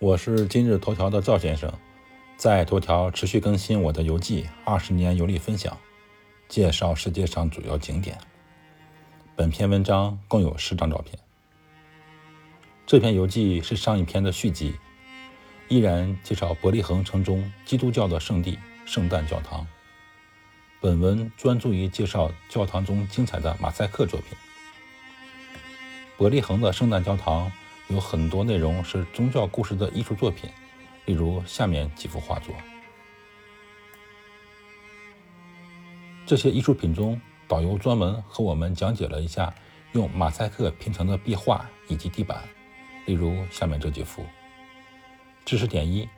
我是今日头条的赵先生，在头条持续更新我的游记，二十年游历分享，介绍世界上主要景点。本篇文章共有十张照片。这篇游记是上一篇的续集，依然介绍伯利恒城中基督教的圣地圣诞教堂。本文专注于介绍教堂中精彩的马赛克作品。伯利恒的圣诞教堂。有很多内容是宗教故事的艺术作品，例如下面几幅画作。这些艺术品中，导游专门和我们讲解了一下用马赛克拼成的壁画以及地板，例如下面这几幅。知识点一：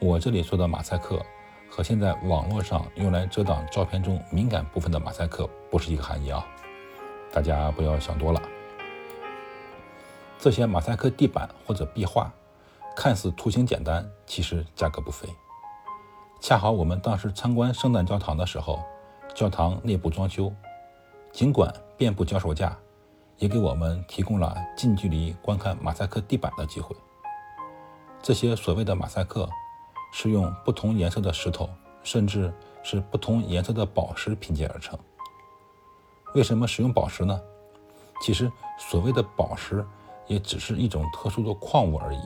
我这里说的马赛克和现在网络上用来遮挡照片中敏感部分的马赛克不是一个含义啊，大家不要想多了。这些马赛克地板或者壁画，看似图形简单，其实价格不菲。恰好我们当时参观圣诞教堂的时候，教堂内部装修，尽管遍布脚手架，也给我们提供了近距离观看马赛克地板的机会。这些所谓的马赛克，是用不同颜色的石头，甚至是不同颜色的宝石拼接而成。为什么使用宝石呢？其实所谓的宝石。也只是一种特殊的矿物而已。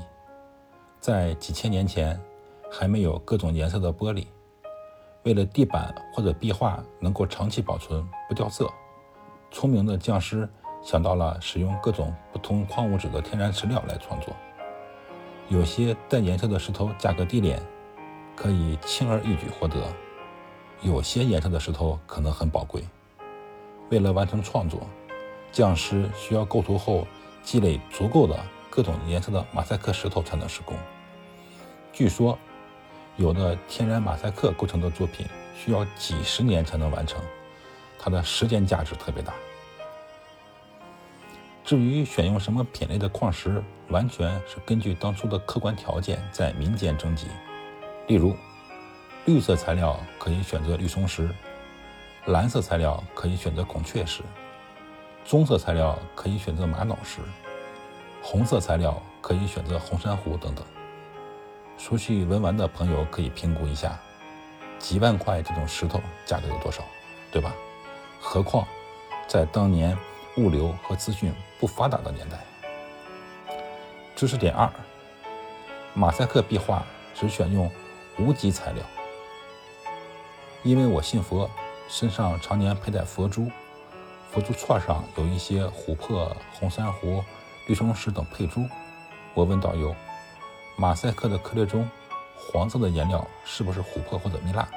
在几千年前，还没有各种颜色的玻璃。为了地板或者壁画能够长期保存不掉色，聪明的匠师想到了使用各种不同矿物质的天然石料来创作。有些带颜色的石头价格低廉，可以轻而易举获得；有些颜色的石头可能很宝贵。为了完成创作，匠师需要构图后。积累足够的各种颜色的马赛克石头才能施工。据说，有的天然马赛克构成的作品需要几十年才能完成，它的时间价值特别大。至于选用什么品类的矿石，完全是根据当初的客观条件在民间征集。例如，绿色材料可以选择绿松石，蓝色材料可以选择孔雀石。棕色材料可以选择玛瑙石，红色材料可以选择红珊瑚等等。熟悉文玩的朋友可以评估一下，几万块这种石头价格有多少，对吧？何况在当年物流和资讯不发达的年代。知识点二：马赛克壁画只选用无极材料，因为我信佛，身上常年佩戴佛珠。佛珠串上有一些琥珀、红珊瑚、绿松石等配珠。我问导游：“马赛克的颗粒中，黄色的颜料是不是琥珀或者蜜蜡？”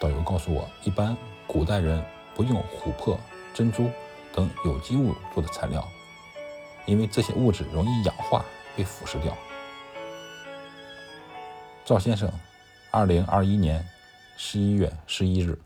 导游告诉我，一般古代人不用琥珀、珍珠等有机物做的材料，因为这些物质容易氧化被腐蚀掉。赵先生，二零二一年十一月十一日。